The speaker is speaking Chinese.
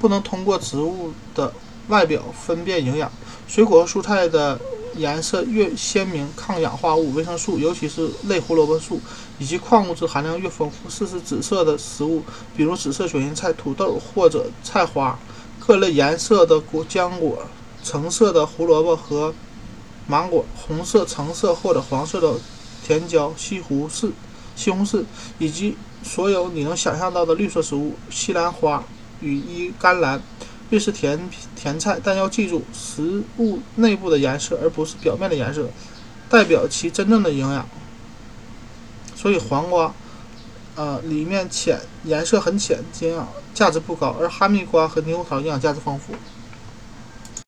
不能通过植物的外表分辨营养。水果和蔬菜的颜色越鲜明，抗氧化物、维生素，尤其是类胡萝卜素以及矿物质含量越丰富。试试紫色的食物，比如紫色卷心菜、土豆或者菜花；各类颜色的果浆果，橙色的胡萝卜和芒果，红色、橙色或者黄色的甜椒、西红柿、西红柿，以及所有你能想象到的绿色食物，西兰花、羽衣甘蓝。越是甜甜菜，但要记住，食物内部的颜色而不是表面的颜色，代表其真正的营养。所以黄瓜，呃，里面浅，颜色很浅，营养价值不高；而哈密瓜和猕猴桃营养价值丰富。